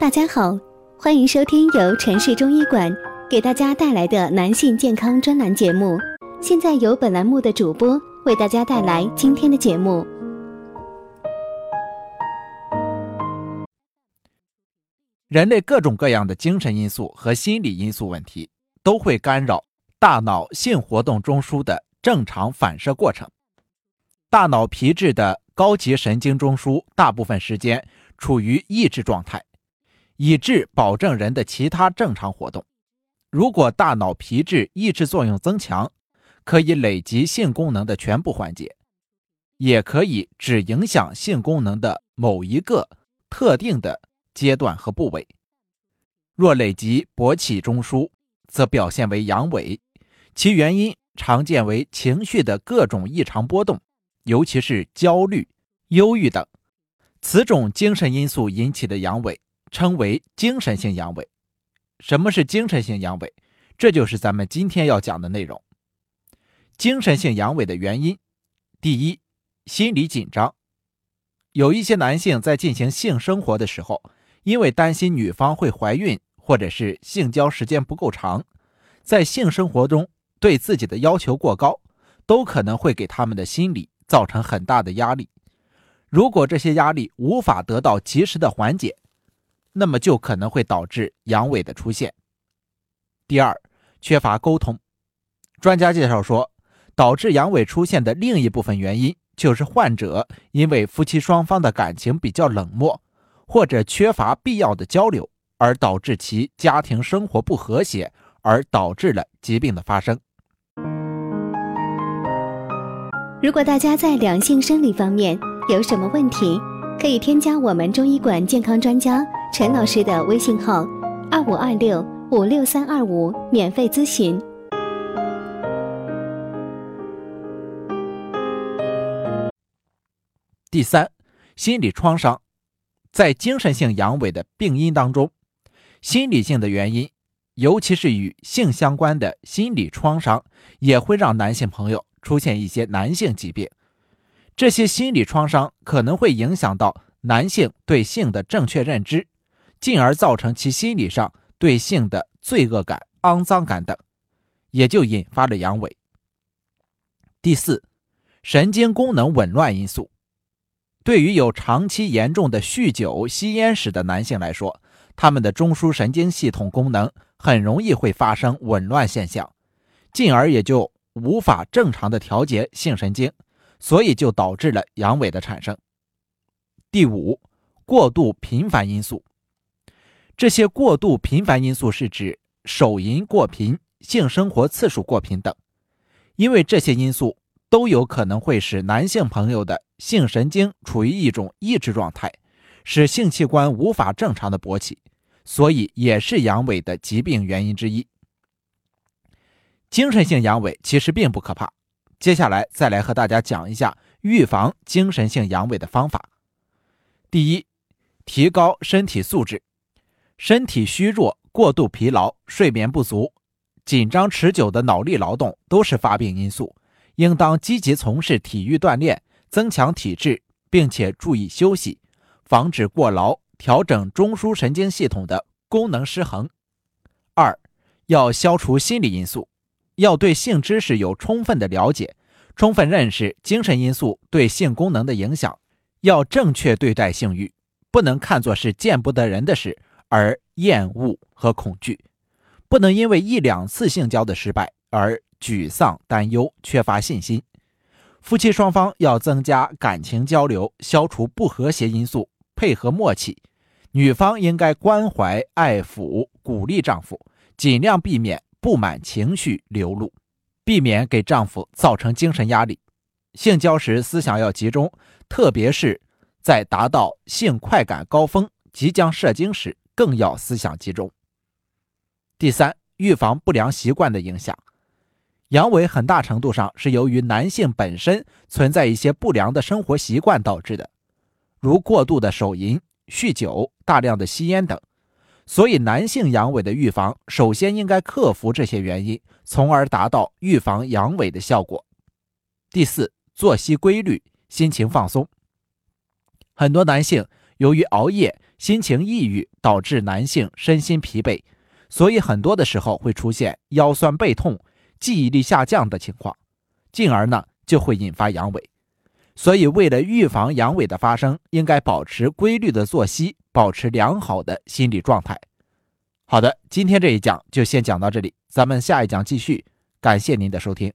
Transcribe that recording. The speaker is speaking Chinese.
大家好，欢迎收听由城市中医馆给大家带来的男性健康专栏节目。现在由本栏目的主播为大家带来今天的节目。人类各种各样的精神因素和心理因素问题，都会干扰大脑性活动中枢的正常反射过程。大脑皮质的高级神经中枢大部分时间处于抑制状态。以致保证人的其他正常活动。如果大脑皮质抑制作用增强，可以累及性功能的全部环节，也可以只影响性功能的某一个特定的阶段和部位。若累及勃起中枢，则表现为阳痿，其原因常见为情绪的各种异常波动，尤其是焦虑、忧郁等。此种精神因素引起的阳痿。称为精神性阳痿。什么是精神性阳痿？这就是咱们今天要讲的内容。精神性阳痿的原因，第一，心理紧张。有一些男性在进行性生活的时候，因为担心女方会怀孕，或者是性交时间不够长，在性生活中对自己的要求过高，都可能会给他们的心理造成很大的压力。如果这些压力无法得到及时的缓解，那么就可能会导致阳痿的出现。第二，缺乏沟通。专家介绍说，导致阳痿出现的另一部分原因就是患者因为夫妻双方的感情比较冷漠，或者缺乏必要的交流，而导致其家庭生活不和谐，而导致了疾病的发生。如果大家在两性生理方面有什么问题，可以添加我们中医馆健康专家。陈老师的微信号：二五二六五六三二五，免费咨询。第三，心理创伤，在精神性阳痿的病因当中，心理性的原因，尤其是与性相关的心理创伤，也会让男性朋友出现一些男性疾病。这些心理创伤可能会影响到男性对性的正确认知。进而造成其心理上对性的罪恶感、肮脏感等，也就引发了阳痿。第四，神经功能紊乱因素，对于有长期严重的酗酒、吸烟史的男性来说，他们的中枢神经系统功能很容易会发生紊乱现象，进而也就无法正常的调节性神经，所以就导致了阳痿的产生。第五，过度频繁因素。这些过度频繁因素是指手淫过频、性生活次数过频等，因为这些因素都有可能会使男性朋友的性神经处于一种抑制状态，使性器官无法正常的勃起，所以也是阳痿的疾病原因之一。精神性阳痿其实并不可怕，接下来再来和大家讲一下预防精神性阳痿的方法。第一，提高身体素质。身体虚弱、过度疲劳、睡眠不足、紧张持久的脑力劳动都是发病因素，应当积极从事体育锻炼，增强体质，并且注意休息，防止过劳，调整中枢神经系统的功能失衡。二，要消除心理因素，要对性知识有充分的了解，充分认识精神因素对性功能的影响，要正确对待性欲，不能看作是见不得人的事。而厌恶和恐惧，不能因为一两次性交的失败而沮丧、担忧、缺乏信心。夫妻双方要增加感情交流，消除不和谐因素，配合默契。女方应该关怀、爱抚、鼓励丈夫，尽量避免不满情绪流露，避免给丈夫造成精神压力。性交时思想要集中，特别是在达到性快感高峰、即将射精时。更要思想集中。第三，预防不良习惯的影响。阳痿很大程度上是由于男性本身存在一些不良的生活习惯导致的，如过度的手淫、酗酒、大量的吸烟等。所以，男性阳痿的预防，首先应该克服这些原因，从而达到预防阳痿的效果。第四，作息规律，心情放松。很多男性由于熬夜。心情抑郁导致男性身心疲惫，所以很多的时候会出现腰酸背痛、记忆力下降的情况，进而呢就会引发阳痿。所以，为了预防阳痿的发生，应该保持规律的作息，保持良好的心理状态。好的，今天这一讲就先讲到这里，咱们下一讲继续。感谢您的收听。